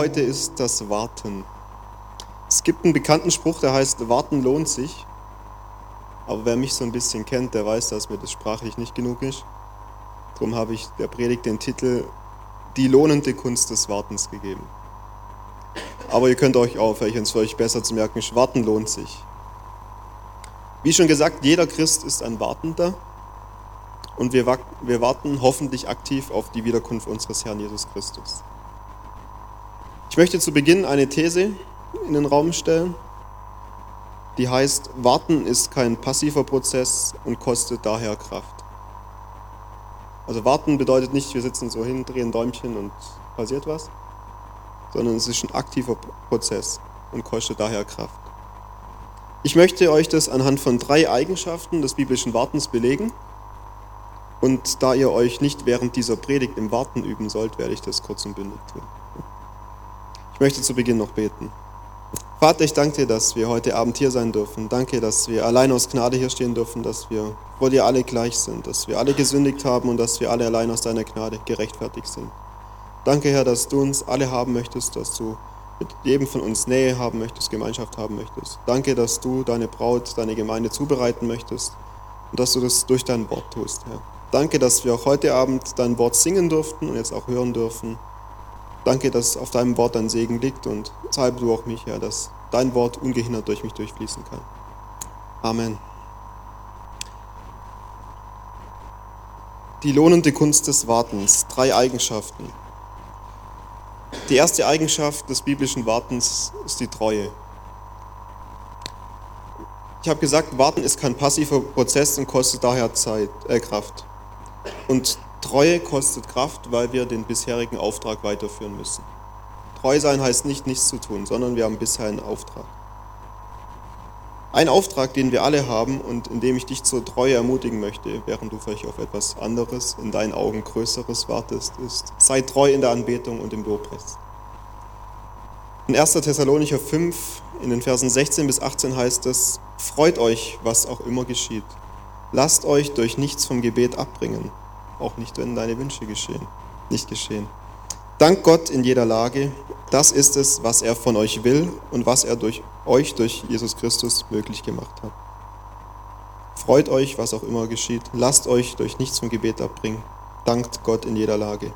Heute ist das Warten. Es gibt einen bekannten Spruch, der heißt, Warten lohnt sich. Aber wer mich so ein bisschen kennt, der weiß, dass mir das sprachlich nicht genug ist. Darum habe ich der Predigt den Titel Die lohnende Kunst des Wartens gegeben. Aber ihr könnt euch auch, vielleicht es für euch besser zu merken ist, Warten lohnt sich. Wie schon gesagt, jeder Christ ist ein Wartender und wir, wir warten hoffentlich aktiv auf die Wiederkunft unseres Herrn Jesus Christus. Ich möchte zu Beginn eine These in den Raum stellen, die heißt, Warten ist kein passiver Prozess und kostet daher Kraft. Also warten bedeutet nicht, wir sitzen so hin, drehen Däumchen und passiert was, sondern es ist ein aktiver Prozess und kostet daher Kraft. Ich möchte euch das anhand von drei Eigenschaften des biblischen Wartens belegen. Und da ihr euch nicht während dieser Predigt im Warten üben sollt, werde ich das kurz und bündig tun. Ich möchte zu Beginn noch beten. Vater, ich danke dir, dass wir heute Abend hier sein dürfen. Danke, dass wir allein aus Gnade hier stehen dürfen, dass wir vor dir alle gleich sind, dass wir alle gesündigt haben und dass wir alle allein aus deiner Gnade gerechtfertigt sind. Danke, Herr, dass du uns alle haben möchtest, dass du mit jedem von uns Nähe haben möchtest, Gemeinschaft haben möchtest. Danke, dass du deine Braut, deine Gemeinde zubereiten möchtest und dass du das durch dein Wort tust, Herr. Danke, dass wir auch heute Abend dein Wort singen durften und jetzt auch hören dürfen. Danke, dass auf deinem Wort dein Segen liegt und salbe du auch mich, Herr, dass dein Wort ungehindert durch mich durchfließen kann. Amen. Die lohnende Kunst des Wartens. Drei Eigenschaften. Die erste Eigenschaft des biblischen Wartens ist die Treue. Ich habe gesagt, Warten ist kein passiver Prozess und kostet daher Zeit, äh, Kraft. Und Treue kostet Kraft, weil wir den bisherigen Auftrag weiterführen müssen. Treu sein heißt nicht nichts zu tun, sondern wir haben bisher einen Auftrag. Ein Auftrag, den wir alle haben und in dem ich dich zur Treue ermutigen möchte, während du vielleicht auf etwas anderes, in deinen Augen Größeres wartest, ist, sei treu in der Anbetung und im Lobpreis. In 1. Thessalonicher 5, in den Versen 16 bis 18 heißt es, freut euch, was auch immer geschieht. Lasst euch durch nichts vom Gebet abbringen auch nicht, wenn deine Wünsche geschehen, nicht geschehen. Dank Gott in jeder Lage, das ist es, was er von euch will und was er durch euch durch Jesus Christus möglich gemacht hat. Freut euch, was auch immer geschieht. Lasst euch durch nichts vom Gebet abbringen. Dankt Gott in jeder Lage.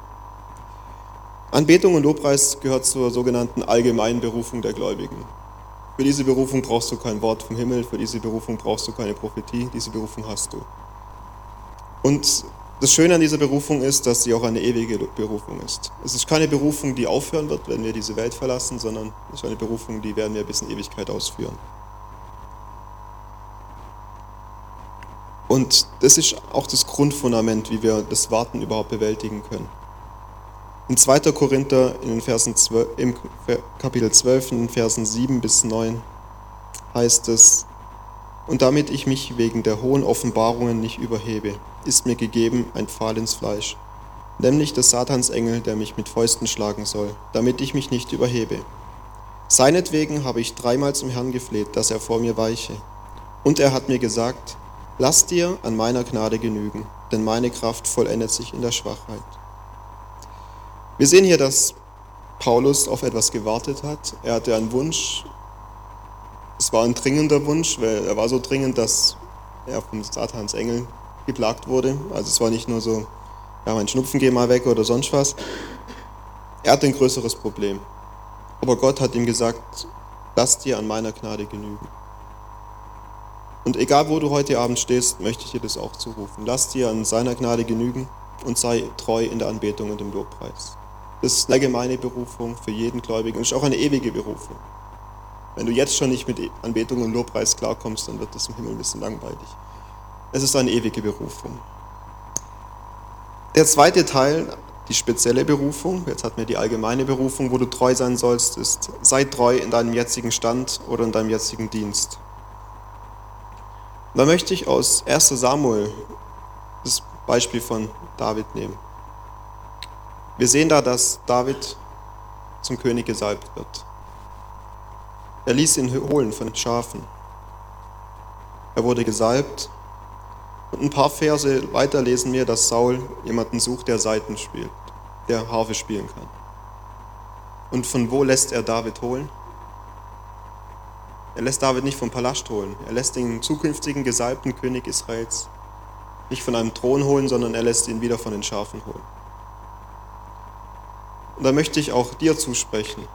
Anbetung und Lobpreis gehört zur sogenannten allgemeinen Berufung der Gläubigen. Für diese Berufung brauchst du kein Wort vom Himmel, für diese Berufung brauchst du keine Prophetie, diese Berufung hast du. Und das Schöne an dieser Berufung ist, dass sie auch eine ewige Berufung ist. Es ist keine Berufung, die aufhören wird, wenn wir diese Welt verlassen, sondern es ist eine Berufung, die werden wir bis in Ewigkeit ausführen. Und das ist auch das Grundfundament, wie wir das Warten überhaupt bewältigen können. In 2. Korinther in den Versen 12, im Kapitel 12, in den Versen 7 bis 9 heißt es, und damit ich mich wegen der hohen Offenbarungen nicht überhebe, ist mir gegeben ein Pfahl ins Fleisch, nämlich des Satansengel, der mich mit Fäusten schlagen soll, damit ich mich nicht überhebe. Seinetwegen habe ich dreimal zum Herrn gefleht, dass er vor mir weiche. Und er hat mir gesagt, lass dir an meiner Gnade genügen, denn meine Kraft vollendet sich in der Schwachheit. Wir sehen hier, dass Paulus auf etwas gewartet hat. Er hatte einen Wunsch, war ein dringender Wunsch, weil er war so dringend, dass er vom Satans Engel geplagt wurde. Also es war nicht nur so, ja, mein Schnupfen geh mal weg oder sonst was. Er hatte ein größeres Problem. Aber Gott hat ihm gesagt, lass dir an meiner Gnade genügen. Und egal wo du heute Abend stehst, möchte ich dir das auch zurufen. Lass dir an seiner Gnade genügen und sei treu in der Anbetung und im Lobpreis. Das ist eine allgemeine Berufung für jeden Gläubigen und ist auch eine ewige Berufung. Wenn du jetzt schon nicht mit Anbetung und Lobpreis klarkommst, dann wird das im Himmel ein bisschen langweilig. Es ist eine ewige Berufung. Der zweite Teil, die spezielle Berufung, jetzt hat mir die allgemeine Berufung, wo du treu sein sollst, ist, sei treu in deinem jetzigen Stand oder in deinem jetzigen Dienst. da möchte ich aus 1 Samuel das Beispiel von David nehmen. Wir sehen da, dass David zum König gesalbt wird. Er ließ ihn holen von Schafen. Er wurde gesalbt. Und ein paar Verse weiter lesen wir, dass Saul jemanden sucht, der Saiten spielt, der Harfe spielen kann. Und von wo lässt er David holen? Er lässt David nicht vom Palast holen. Er lässt den zukünftigen gesalbten König Israels nicht von einem Thron holen, sondern er lässt ihn wieder von den Schafen holen. Und da möchte ich auch dir zusprechen.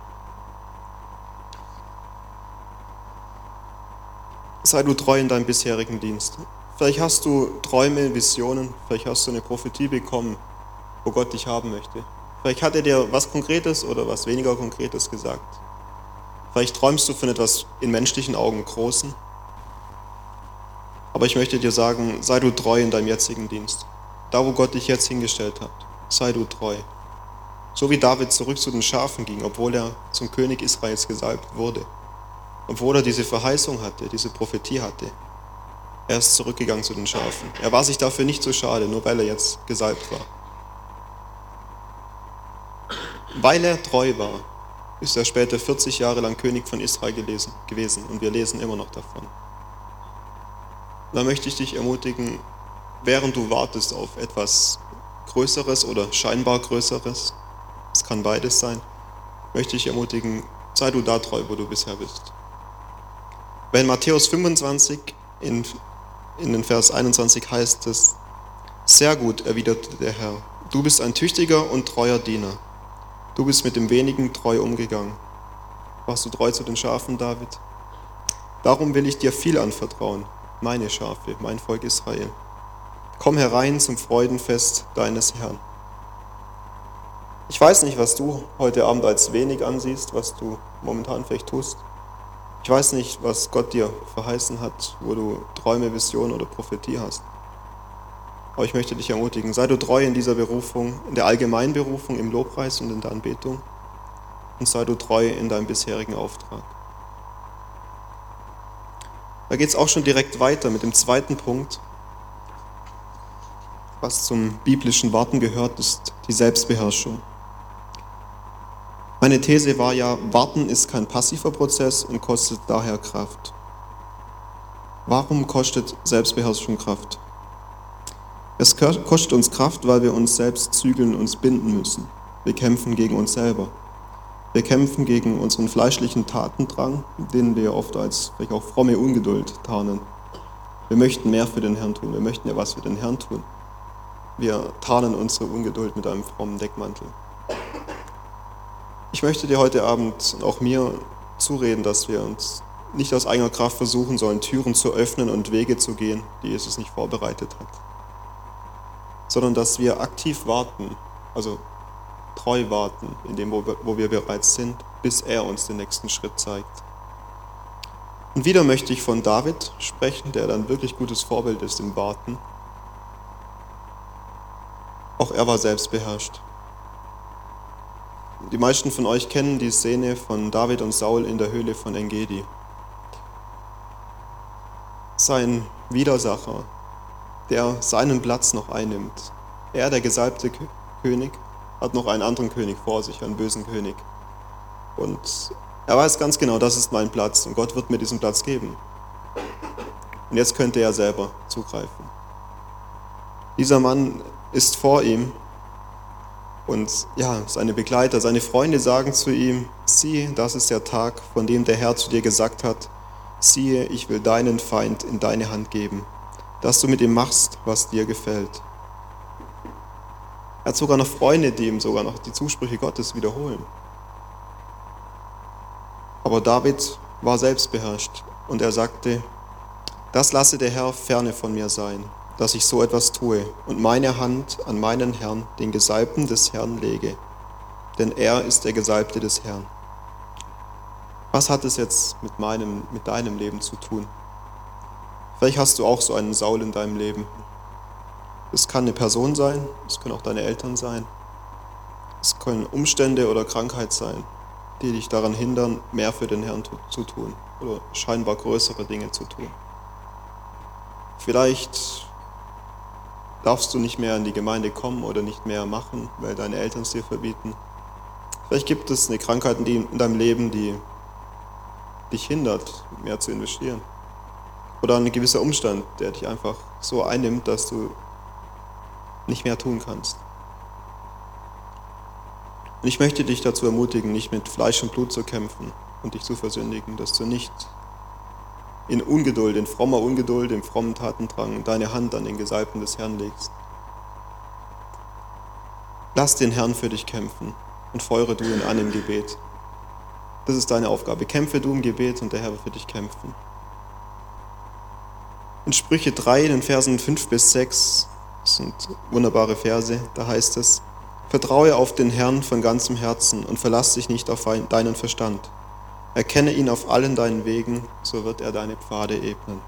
Sei du treu in deinem bisherigen Dienst. Vielleicht hast du Träume, Visionen, vielleicht hast du eine Prophetie bekommen, wo Gott dich haben möchte. Vielleicht hat er dir was Konkretes oder was weniger Konkretes gesagt. Vielleicht träumst du von etwas in menschlichen Augen Großen. Aber ich möchte dir sagen, sei du treu in deinem jetzigen Dienst. Da, wo Gott dich jetzt hingestellt hat, sei du treu. So wie David zurück zu den Schafen ging, obwohl er zum König Israels gesalbt wurde. Obwohl er diese Verheißung hatte, diese Prophetie hatte. Er ist zurückgegangen zu den Schafen. Er war sich dafür nicht so schade, nur weil er jetzt gesalbt war. Weil er treu war, ist er später 40 Jahre lang König von Israel gelesen, gewesen und wir lesen immer noch davon. Da möchte ich dich ermutigen, während du wartest auf etwas Größeres oder scheinbar Größeres, es kann beides sein, möchte ich ermutigen, sei du da treu, wo du bisher bist. Wenn Matthäus 25 in, in den Vers 21 heißt es, sehr gut, erwiderte der Herr, du bist ein tüchtiger und treuer Diener. Du bist mit dem wenigen treu umgegangen. Warst du treu zu den Schafen, David? Darum will ich dir viel anvertrauen, meine Schafe, mein Volk Israel. Komm herein zum Freudenfest deines Herrn. Ich weiß nicht, was du heute Abend als wenig ansiehst, was du momentan vielleicht tust. Ich weiß nicht, was Gott dir verheißen hat, wo du Träume, Visionen oder Prophetie hast. Aber ich möchte dich ermutigen, sei du treu in dieser Berufung, in der allgemeinen Berufung, im Lobpreis und in der Anbetung und sei du treu in deinem bisherigen Auftrag. Da geht es auch schon direkt weiter mit dem zweiten Punkt. Was zum biblischen Warten gehört, ist die Selbstbeherrschung. Meine These war ja, Warten ist kein passiver Prozess und kostet daher Kraft. Warum kostet Selbstbeherrschung Kraft? Es kostet uns Kraft, weil wir uns selbst zügeln, uns binden müssen. Wir kämpfen gegen uns selber. Wir kämpfen gegen unseren fleischlichen Tatendrang, den wir oft als vielleicht auch fromme Ungeduld tarnen. Wir möchten mehr für den Herrn tun. Wir möchten ja was für den Herrn tun. Wir tarnen unsere Ungeduld mit einem frommen Deckmantel. Ich möchte dir heute Abend auch mir zureden, dass wir uns nicht aus eigener Kraft versuchen sollen, Türen zu öffnen und Wege zu gehen, die Jesus nicht vorbereitet hat sondern dass wir aktiv warten, also treu warten, in dem, wo wir, wo wir bereits sind, bis er uns den nächsten Schritt zeigt. Und wieder möchte ich von David sprechen, der dann wirklich gutes Vorbild ist im Warten. Auch er war selbst beherrscht. Die meisten von euch kennen die Szene von David und Saul in der Höhle von Engedi. Sein Widersacher, der seinen Platz noch einnimmt. Er, der gesalbte König, hat noch einen anderen König vor sich, einen bösen König. Und er weiß ganz genau, das ist mein Platz und Gott wird mir diesen Platz geben. Und jetzt könnte er selber zugreifen. Dieser Mann ist vor ihm und ja, seine Begleiter, seine Freunde sagen zu ihm, siehe, das ist der Tag, von dem der Herr zu dir gesagt hat, siehe, ich will deinen Feind in deine Hand geben dass du mit ihm machst, was dir gefällt. Er hat sogar noch Freunde, die ihm sogar noch die Zusprüche Gottes wiederholen. Aber David war selbstbeherrscht und er sagte, das lasse der Herr ferne von mir sein, dass ich so etwas tue und meine Hand an meinen Herrn, den Gesalbten des Herrn, lege, denn er ist der Gesalbte des Herrn. Was hat es jetzt mit meinem, mit deinem Leben zu tun? Vielleicht hast du auch so einen Saul in deinem Leben. Es kann eine Person sein, es können auch deine Eltern sein. Es können Umstände oder Krankheit sein, die dich daran hindern, mehr für den Herrn zu tun oder scheinbar größere Dinge zu tun. Vielleicht darfst du nicht mehr in die Gemeinde kommen oder nicht mehr machen, weil deine Eltern es dir verbieten. Vielleicht gibt es eine Krankheit in deinem Leben, die dich hindert, mehr zu investieren. Oder ein gewisser Umstand, der dich einfach so einnimmt, dass du nicht mehr tun kannst. Und ich möchte dich dazu ermutigen, nicht mit Fleisch und Blut zu kämpfen und dich zu versündigen, dass du nicht in Ungeduld, in frommer Ungeduld, in frommen Tatendrang deine Hand an den Gesalbten des Herrn legst. Lass den Herrn für dich kämpfen und feuere du ihn an im Gebet. Das ist deine Aufgabe. Kämpfe du im Gebet und der Herr wird für dich kämpfen. In Sprüche 3, in den Versen 5 bis 6, das sind wunderbare Verse, da heißt es, Vertraue auf den Herrn von ganzem Herzen und verlass dich nicht auf deinen Verstand. Erkenne ihn auf allen deinen Wegen, so wird er deine Pfade ebnen.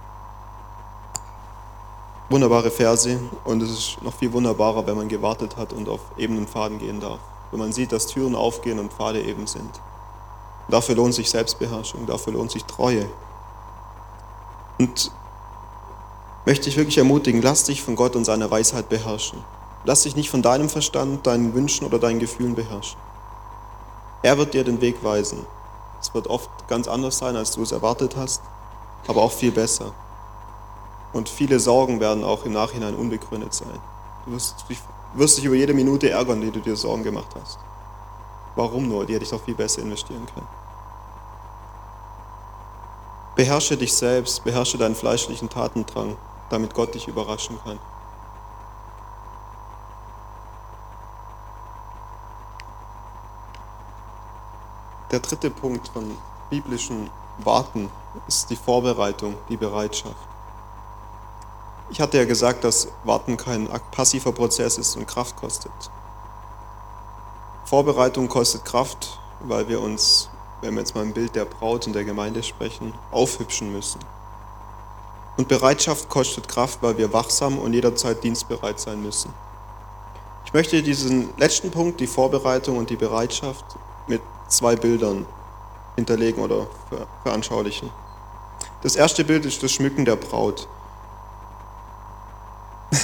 Wunderbare Verse und es ist noch viel wunderbarer, wenn man gewartet hat und auf ebenen Pfaden gehen darf. Wenn man sieht, dass Türen aufgehen und Pfade eben sind. Dafür lohnt sich Selbstbeherrschung, dafür lohnt sich Treue. Und möchte ich wirklich ermutigen, lass dich von Gott und seiner Weisheit beherrschen. Lass dich nicht von deinem Verstand, deinen Wünschen oder deinen Gefühlen beherrschen. Er wird dir den Weg weisen. Es wird oft ganz anders sein, als du es erwartet hast, aber auch viel besser. Und viele Sorgen werden auch im Nachhinein unbegründet sein. Du wirst dich, wirst dich über jede Minute ärgern, die du dir Sorgen gemacht hast. Warum nur? Die hätte ich doch viel besser investieren können. Beherrsche dich selbst, beherrsche deinen fleischlichen Tatendrang, damit Gott dich überraschen kann. Der dritte Punkt von biblischen Warten ist die Vorbereitung, die Bereitschaft. Ich hatte ja gesagt, dass Warten kein passiver Prozess ist und Kraft kostet. Vorbereitung kostet Kraft, weil wir uns, wenn wir jetzt mal im Bild der Braut und der Gemeinde sprechen, aufhübschen müssen. Und Bereitschaft kostet Kraft, weil wir wachsam und jederzeit dienstbereit sein müssen. Ich möchte diesen letzten Punkt, die Vorbereitung und die Bereitschaft, zwei Bildern hinterlegen oder veranschaulichen. Das erste Bild ist das Schmücken der Braut.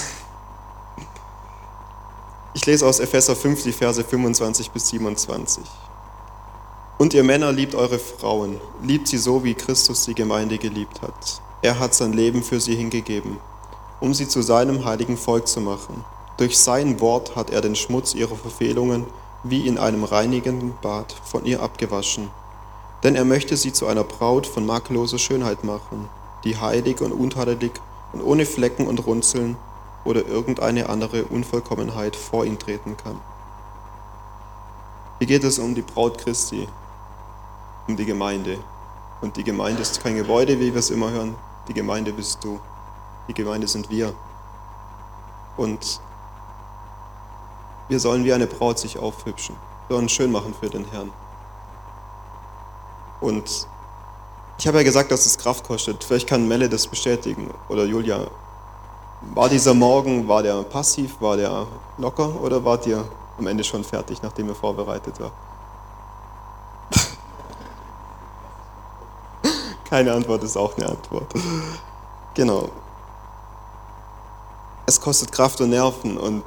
Ich lese aus Epheser 5 die Verse 25 bis 27. Und ihr Männer liebt eure Frauen, liebt sie so, wie Christus die Gemeinde geliebt hat. Er hat sein Leben für sie hingegeben, um sie zu seinem heiligen Volk zu machen. Durch sein Wort hat er den Schmutz ihrer Verfehlungen wie in einem reinigenden Bad von ihr abgewaschen. Denn er möchte sie zu einer Braut von makelloser Schönheit machen, die heilig und untadelig und ohne Flecken und Runzeln oder irgendeine andere Unvollkommenheit vor ihn treten kann. Hier geht es um die Braut Christi, um die Gemeinde. Und die Gemeinde ist kein Gebäude, wie wir es immer hören. Die Gemeinde bist du. Die Gemeinde sind wir. Und wir sollen wie eine Braut sich aufhübschen, wir sollen schön machen für den Herrn. Und ich habe ja gesagt, dass es Kraft kostet. Vielleicht kann Melle das bestätigen oder Julia. War dieser Morgen, war der passiv, war der locker oder wart ihr am Ende schon fertig, nachdem ihr vorbereitet war? Keine Antwort ist auch eine Antwort. Genau. Es kostet Kraft und Nerven und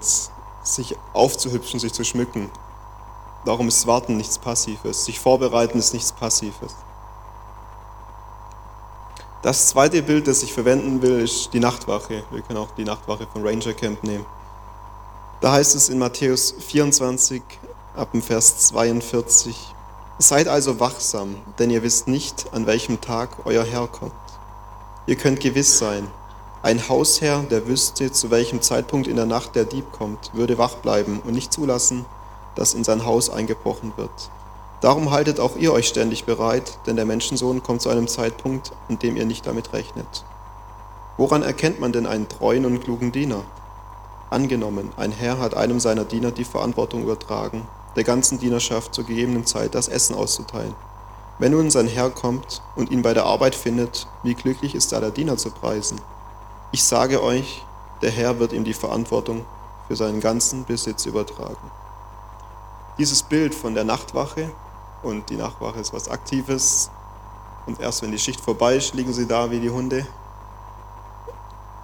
sich aufzuhübschen, sich zu schmücken. Darum ist Warten nichts Passives. Sich vorbereiten ist nichts Passives. Das zweite Bild, das ich verwenden will, ist die Nachtwache. Wir können auch die Nachtwache von Ranger Camp nehmen. Da heißt es in Matthäus 24 ab dem Vers 42, Seid also wachsam, denn ihr wisst nicht, an welchem Tag euer Herr kommt. Ihr könnt gewiss sein, ein Hausherr, der wüsste, zu welchem Zeitpunkt in der Nacht der Dieb kommt, würde wach bleiben und nicht zulassen, dass in sein Haus eingebrochen wird. Darum haltet auch ihr euch ständig bereit, denn der Menschensohn kommt zu einem Zeitpunkt, an dem ihr nicht damit rechnet. Woran erkennt man denn einen treuen und klugen Diener? Angenommen, ein Herr hat einem seiner Diener die Verantwortung übertragen, der ganzen Dienerschaft zur gegebenen Zeit das Essen auszuteilen. Wenn nun sein Herr kommt und ihn bei der Arbeit findet, wie glücklich ist da der Diener zu preisen? Ich sage euch, der Herr wird ihm die Verantwortung für seinen ganzen Besitz übertragen. Dieses Bild von der Nachtwache, und die Nachtwache ist was Aktives, und erst wenn die Schicht vorbei ist, liegen sie da wie die Hunde.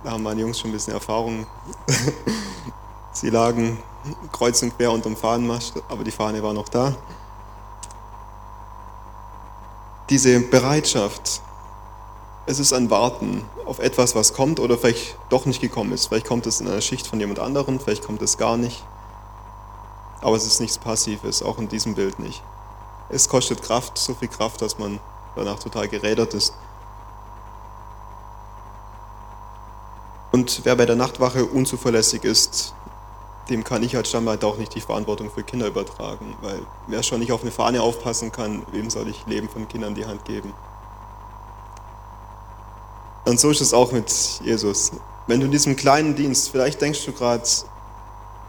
Da haben meine Jungs schon ein bisschen Erfahrung. sie lagen kreuz und quer unterm Fahnenmast, aber die Fahne war noch da. Diese Bereitschaft, es ist ein Warten auf etwas, was kommt oder vielleicht doch nicht gekommen ist. Vielleicht kommt es in einer Schicht von jemand anderem, vielleicht kommt es gar nicht. Aber es ist nichts Passives, auch in diesem Bild nicht. Es kostet Kraft, so viel Kraft, dass man danach total gerädert ist. Und wer bei der Nachtwache unzuverlässig ist, dem kann ich als Stammleiter auch nicht die Verantwortung für Kinder übertragen, weil wer schon nicht auf eine Fahne aufpassen kann, wem soll ich Leben von Kindern die Hand geben? Und so ist es auch mit Jesus. Wenn du in diesem kleinen Dienst, vielleicht denkst du gerade,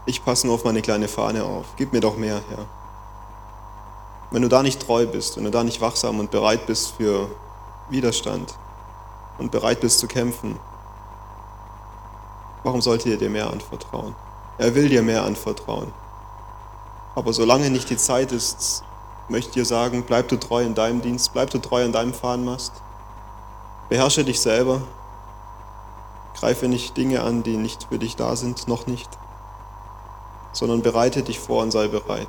ich passe nur auf meine kleine Fahne auf, gib mir doch mehr, Herr. Wenn du da nicht treu bist, wenn du da nicht wachsam und bereit bist für Widerstand und bereit bist zu kämpfen, warum sollte er dir mehr anvertrauen? Er will dir mehr anvertrauen. Aber solange nicht die Zeit ist, möchte ich dir sagen, bleib du treu in deinem Dienst, bleib du treu an deinem Fahnenmast. Beherrsche dich selber. Greife nicht Dinge an, die nicht für dich da sind, noch nicht, sondern bereite dich vor und sei bereit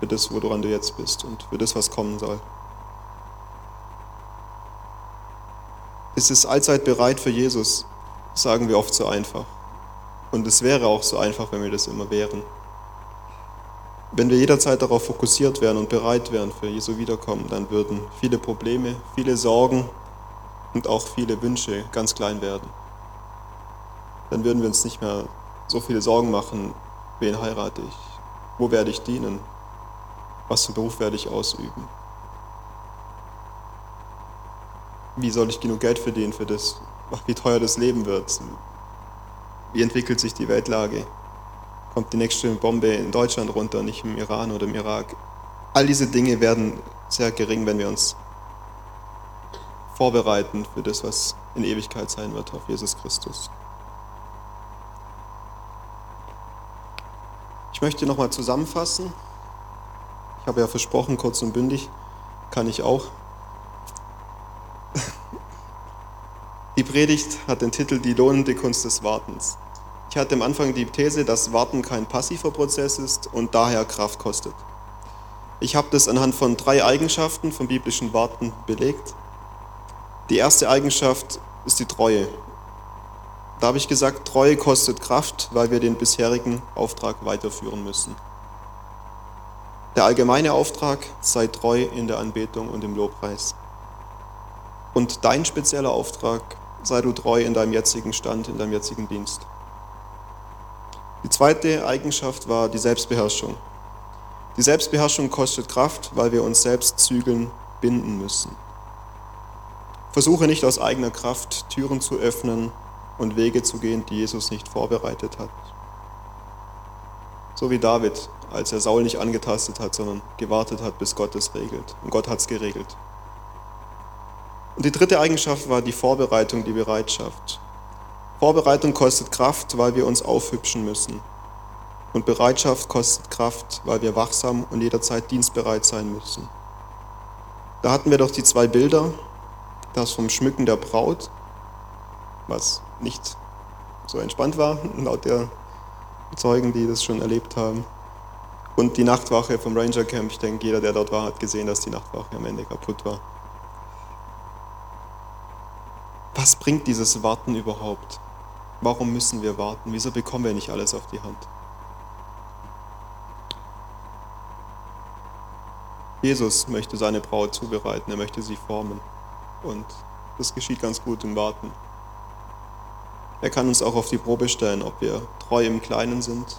für das, woran du jetzt bist und für das, was kommen soll. Es ist allzeit bereit für Jesus, sagen wir oft so einfach. Und es wäre auch so einfach, wenn wir das immer wären. Wenn wir jederzeit darauf fokussiert wären und bereit wären für Jesu Wiederkommen, dann würden viele Probleme, viele Sorgen und auch viele Wünsche ganz klein werden. Dann würden wir uns nicht mehr so viele Sorgen machen, wen heirate ich, wo werde ich dienen, was für Beruf werde ich ausüben, wie soll ich genug Geld verdienen für das, wie teuer das Leben wird, wie entwickelt sich die Weltlage? Kommt die nächste Bombe in Deutschland runter, nicht im Iran oder im Irak? All diese Dinge werden sehr gering, wenn wir uns vorbereiten für das, was in Ewigkeit sein wird, auf Jesus Christus. Ich möchte nochmal zusammenfassen. Ich habe ja versprochen, kurz und bündig, kann ich auch. Die Predigt hat den Titel Die lohnende Kunst des Wartens. Ich hatte am Anfang die These, dass Warten kein passiver Prozess ist und daher Kraft kostet. Ich habe das anhand von drei Eigenschaften vom biblischen Warten belegt. Die erste Eigenschaft ist die Treue. Da habe ich gesagt, Treue kostet Kraft, weil wir den bisherigen Auftrag weiterführen müssen. Der allgemeine Auftrag sei treu in der Anbetung und im Lobpreis. Und dein spezieller Auftrag sei du treu in deinem jetzigen Stand, in deinem jetzigen Dienst. Die zweite Eigenschaft war die Selbstbeherrschung. Die Selbstbeherrschung kostet Kraft, weil wir uns selbst zügeln, binden müssen. Versuche nicht aus eigener Kraft Türen zu öffnen und Wege zu gehen, die Jesus nicht vorbereitet hat. So wie David, als er Saul nicht angetastet hat, sondern gewartet hat, bis Gott es regelt. Und Gott hat es geregelt. Und die dritte Eigenschaft war die Vorbereitung, die Bereitschaft. Vorbereitung kostet Kraft, weil wir uns aufhübschen müssen. Und Bereitschaft kostet Kraft, weil wir wachsam und jederzeit dienstbereit sein müssen. Da hatten wir doch die zwei Bilder, das vom Schmücken der Braut, was nicht so entspannt war, laut der Zeugen, die das schon erlebt haben. Und die Nachtwache vom Ranger Camp, ich denke, jeder, der dort war, hat gesehen, dass die Nachtwache am Ende kaputt war. Was bringt dieses Warten überhaupt? Warum müssen wir warten? Wieso bekommen wir nicht alles auf die Hand? Jesus möchte seine Braut zubereiten, er möchte sie formen. Und das geschieht ganz gut im Warten. Er kann uns auch auf die Probe stellen, ob wir treu im Kleinen sind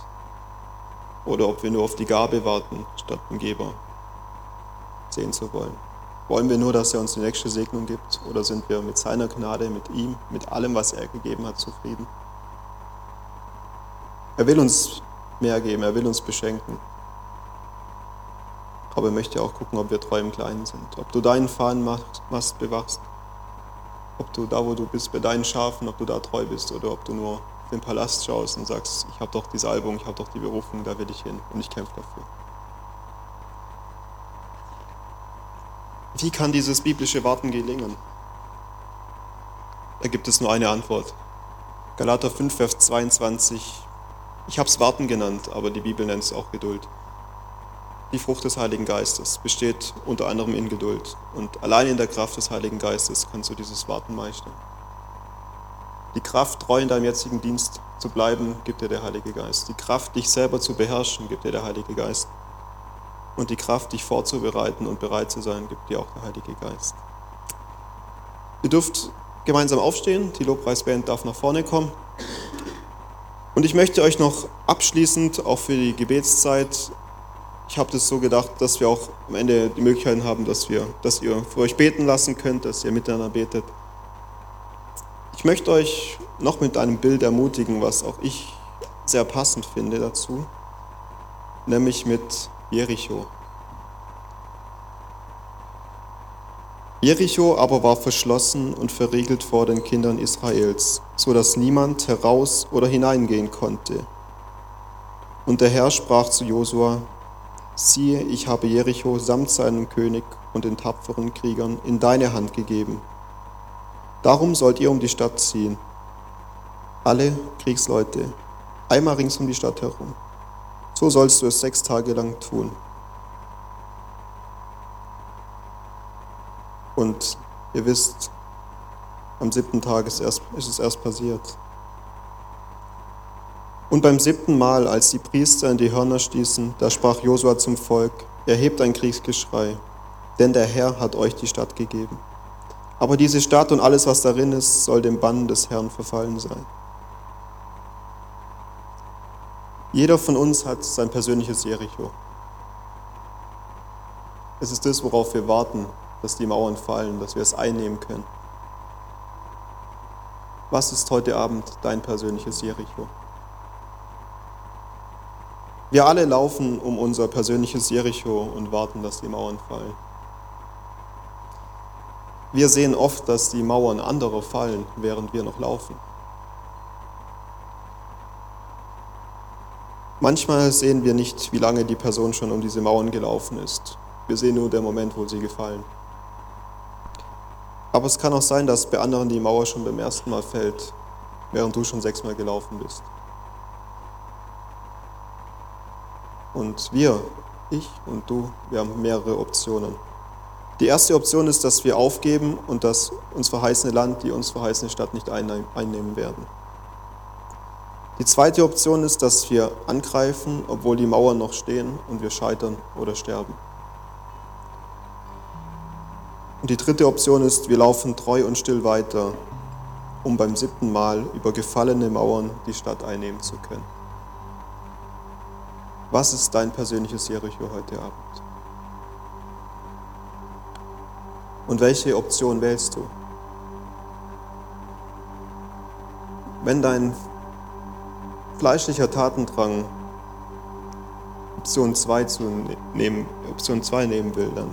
oder ob wir nur auf die Gabe warten, statt den Geber sehen zu wollen. Wollen wir nur, dass er uns die nächste Segnung gibt oder sind wir mit seiner Gnade, mit ihm, mit allem, was er gegeben hat, zufrieden? Er will uns mehr geben, er will uns beschenken. Aber er möchte auch gucken, ob wir treu im Kleinen sind. Ob du deinen Fahnenmast bewachst, ob du da, wo du bist, bei deinen Schafen, ob du da treu bist oder ob du nur den Palast schaust und sagst, ich habe doch die Salbung, ich habe doch die Berufung, da will ich hin und ich kämpfe dafür. Wie kann dieses biblische Warten gelingen? Da gibt es nur eine Antwort. Galater 5, Vers 22. Ich habe es Warten genannt, aber die Bibel nennt es auch Geduld. Die Frucht des Heiligen Geistes besteht unter anderem in Geduld. Und allein in der Kraft des Heiligen Geistes kannst du dieses Warten meistern. Die Kraft, treu in deinem jetzigen Dienst zu bleiben, gibt dir der Heilige Geist. Die Kraft, dich selber zu beherrschen, gibt dir der Heilige Geist. Und die Kraft, dich vorzubereiten und bereit zu sein, gibt dir auch der Heilige Geist. Ihr dürft gemeinsam aufstehen, die Lobpreisband darf nach vorne kommen. Und ich möchte euch noch abschließend, auch für die Gebetszeit, ich habe das so gedacht, dass wir auch am Ende die Möglichkeit haben, dass, wir, dass ihr für euch beten lassen könnt, dass ihr miteinander betet. Ich möchte euch noch mit einem Bild ermutigen, was auch ich sehr passend finde dazu, nämlich mit Jericho. Jericho aber war verschlossen und verriegelt vor den Kindern Israels, so dass niemand heraus oder hineingehen konnte. Und der Herr sprach zu Josua, siehe, ich habe Jericho samt seinem König und den tapferen Kriegern in deine Hand gegeben. Darum sollt ihr um die Stadt ziehen, alle Kriegsleute, einmal rings um die Stadt herum. So sollst du es sechs Tage lang tun. Und ihr wisst, am siebten Tag ist, erst, ist es erst passiert. Und beim siebten Mal, als die Priester in die Hörner stießen, da sprach Josua zum Volk, erhebt ein Kriegsgeschrei, denn der Herr hat euch die Stadt gegeben. Aber diese Stadt und alles, was darin ist, soll dem Bann des Herrn verfallen sein. Jeder von uns hat sein persönliches Jericho. Es ist das, worauf wir warten, dass die Mauern fallen, dass wir es einnehmen können. Was ist heute Abend dein persönliches Jericho? Wir alle laufen um unser persönliches Jericho und warten, dass die Mauern fallen. Wir sehen oft, dass die Mauern anderer fallen, während wir noch laufen. Manchmal sehen wir nicht, wie lange die Person schon um diese Mauern gelaufen ist. Wir sehen nur den Moment, wo sie gefallen. Aber es kann auch sein, dass bei anderen die Mauer schon beim ersten Mal fällt, während du schon sechsmal gelaufen bist. Und wir, ich und du, wir haben mehrere Optionen. Die erste Option ist, dass wir aufgeben und das uns verheißene Land, die uns verheißene Stadt nicht einnehmen werden. Die zweite Option ist, dass wir angreifen, obwohl die Mauern noch stehen und wir scheitern oder sterben. Und die dritte Option ist, wir laufen treu und still weiter, um beim siebten Mal über gefallene Mauern die Stadt einnehmen zu können. Was ist dein persönliches Jericho heute Abend? Und welche Option wählst du? Wenn dein fleischlicher Tatendrang Option 2 zu nehmen, Option 2 nehmen will, dann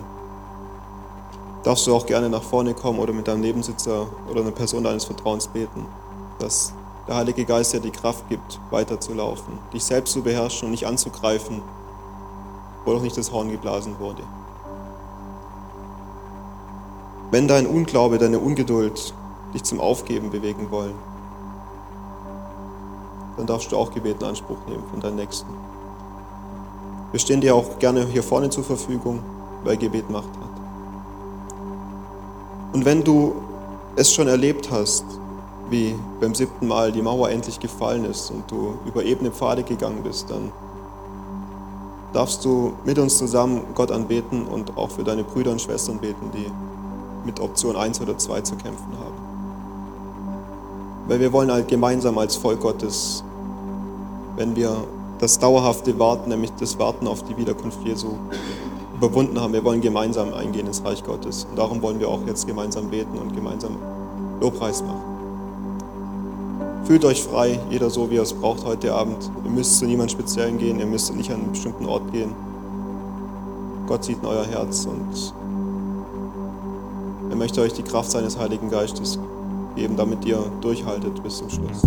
darfst du auch gerne nach vorne kommen oder mit deinem Nebensitzer oder einer Person deines Vertrauens beten, dass der Heilige Geist dir die Kraft gibt, weiterzulaufen, dich selbst zu beherrschen und nicht anzugreifen, wo noch nicht das Horn geblasen wurde. Wenn dein Unglaube, deine Ungeduld dich zum Aufgeben bewegen wollen, dann darfst du auch Gebet in Anspruch nehmen von deinem Nächsten. Wir stehen dir auch gerne hier vorne zur Verfügung, weil Gebet Macht hat. Und wenn du es schon erlebt hast, wie beim siebten Mal die Mauer endlich gefallen ist und du über ebene Pfade gegangen bist, dann darfst du mit uns zusammen Gott anbeten und auch für deine Brüder und Schwestern beten, die mit Option 1 oder 2 zu kämpfen haben. Weil wir wollen halt gemeinsam als Volk Gottes wenn wir das dauerhafte Warten, nämlich das Warten auf die Wiederkunft Jesu, überwunden haben. Wir wollen gemeinsam eingehen ins Reich Gottes. Und darum wollen wir auch jetzt gemeinsam beten und gemeinsam Lobpreis machen. Fühlt euch frei, jeder so, wie er es braucht heute Abend. Ihr müsst zu niemandem Speziellen gehen, ihr müsst nicht an einen bestimmten Ort gehen. Gott sieht in euer Herz und er möchte euch die Kraft seines Heiligen Geistes geben, damit ihr durchhaltet bis zum Schluss.